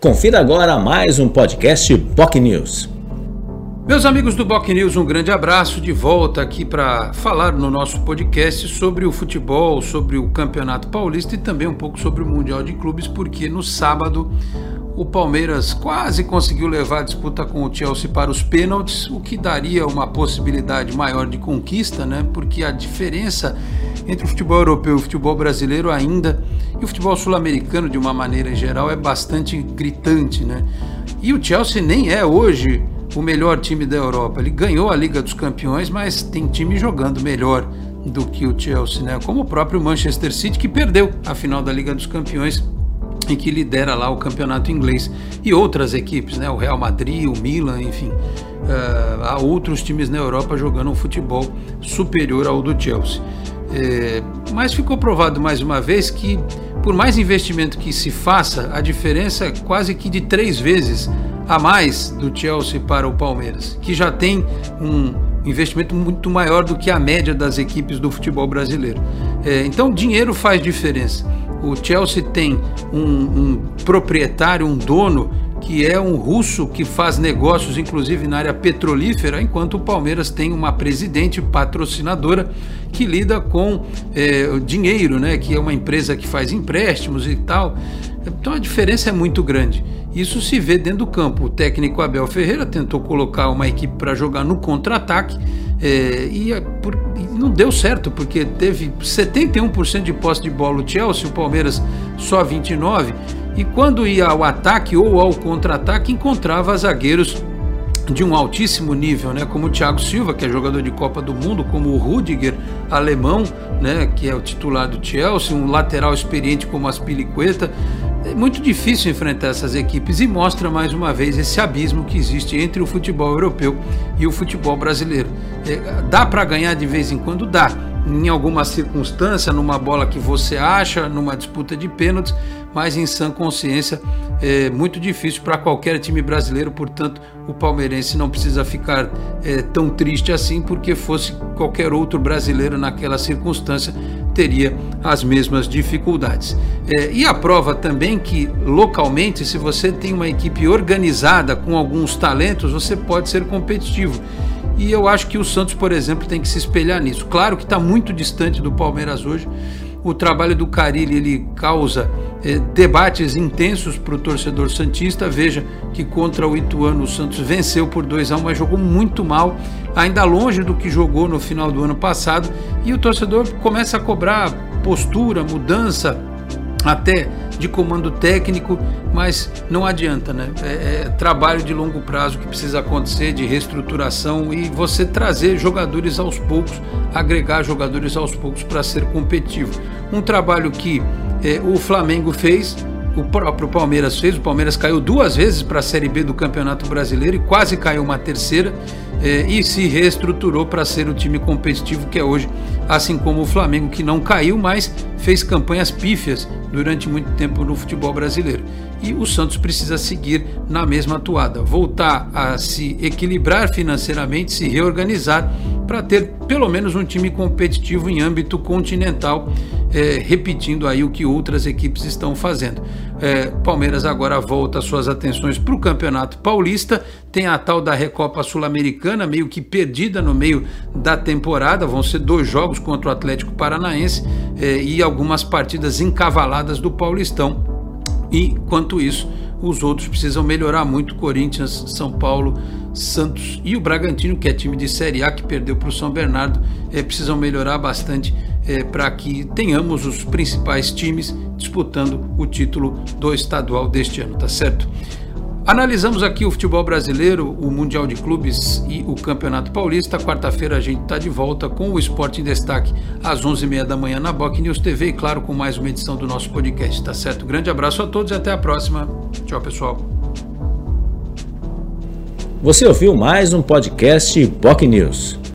Confira agora mais um podcast POC News. Meus amigos do BOC News, um grande abraço de volta aqui para falar no nosso podcast sobre o futebol, sobre o Campeonato Paulista e também um pouco sobre o Mundial de Clubes, porque no sábado o Palmeiras quase conseguiu levar a disputa com o Chelsea para os pênaltis, o que daria uma possibilidade maior de conquista, né? Porque a diferença entre o futebol europeu e o futebol brasileiro ainda, e o futebol sul-americano de uma maneira geral, é bastante gritante, né? E o Chelsea nem é hoje o melhor time da Europa. Ele ganhou a Liga dos Campeões, mas tem time jogando melhor do que o Chelsea, né? Como o próprio Manchester City que perdeu a final da Liga dos Campeões e que lidera lá o campeonato inglês e outras equipes, né? O Real Madrid, o Milan, enfim, uh, há outros times na Europa jogando um futebol superior ao do Chelsea. É, mas ficou provado mais uma vez que, por mais investimento que se faça, a diferença é quase que de três vezes a mais do Chelsea para o Palmeiras, que já tem um investimento muito maior do que a média das equipes do futebol brasileiro. É, então, dinheiro faz diferença. O Chelsea tem um, um proprietário, um dono que é um russo que faz negócios, inclusive na área petrolífera, enquanto o Palmeiras tem uma presidente patrocinadora que lida com é, dinheiro, né? Que é uma empresa que faz empréstimos e tal. Então a diferença é muito grande. Isso se vê dentro do campo. O técnico Abel Ferreira tentou colocar uma equipe para jogar no contra-ataque é, e, por, e, não deu certo, porque teve 71% de posse de bola o Chelsea, o Palmeiras só 29%. E quando ia ao ataque ou ao contra-ataque, encontrava zagueiros de um altíssimo nível, né, como o Thiago Silva, que é jogador de Copa do Mundo, como o Rudiger, alemão, né, que é o titular do Chelsea, um lateral experiente como Aspilicueta. É muito difícil enfrentar essas equipes e mostra mais uma vez esse abismo que existe entre o futebol europeu e o futebol brasileiro. É, dá para ganhar de vez em quando? Dá em alguma circunstância, numa bola que você acha, numa disputa de pênaltis, mas em sã consciência é muito difícil para qualquer time brasileiro, portanto, o palmeirense não precisa ficar é, tão triste assim, porque fosse qualquer outro brasileiro naquela circunstância teria as mesmas dificuldades. É, e a prova também que localmente, se você tem uma equipe organizada com alguns talentos, você pode ser competitivo. E eu acho que o Santos, por exemplo, tem que se espelhar nisso. Claro que está muito distante do Palmeiras hoje. O trabalho do Carilli ele causa é, debates intensos para o torcedor santista. Veja que contra o Ituano o Santos venceu por 2 a 1, mas jogou muito mal, ainda longe do que jogou no final do ano passado. E o torcedor começa a cobrar postura, mudança, até de comando técnico, mas não adianta, né? É, é, trabalho de longo prazo que precisa acontecer, de reestruturação e você trazer jogadores aos poucos, agregar jogadores aos poucos para ser competitivo. Um trabalho que é, o Flamengo fez, o próprio Palmeiras fez. O Palmeiras caiu duas vezes para a Série B do Campeonato Brasileiro e quase caiu uma terceira é, e se reestruturou para ser o time competitivo que é hoje, assim como o Flamengo, que não caiu, mas fez campanhas pífias durante muito tempo no futebol brasileiro. E o Santos precisa seguir na mesma atuada, voltar a se equilibrar financeiramente, se reorganizar para ter pelo menos um time competitivo em âmbito continental, é, repetindo aí o que outras equipes estão fazendo. É, Palmeiras agora volta suas atenções para o Campeonato Paulista, tem a tal da Recopa Sul-Americana, meio que perdida no meio da temporada, vão ser dois jogos contra o Atlético Paranaense é, e algumas partidas encavaladas do Paulistão. E, enquanto isso, os outros precisam melhorar muito: Corinthians, São Paulo, Santos e o Bragantino, que é time de Série A que perdeu para o São Bernardo, é, precisam melhorar bastante é, para que tenhamos os principais times disputando o título do estadual deste ano, tá certo? Analisamos aqui o futebol brasileiro, o Mundial de Clubes e o Campeonato Paulista. Quarta-feira a gente está de volta com o Esporte em Destaque às 11h30 da manhã na Boc News TV e, claro, com mais uma edição do nosso podcast, tá certo? Grande abraço a todos e até a próxima. Tchau, pessoal. Você ouviu mais um podcast Boc News.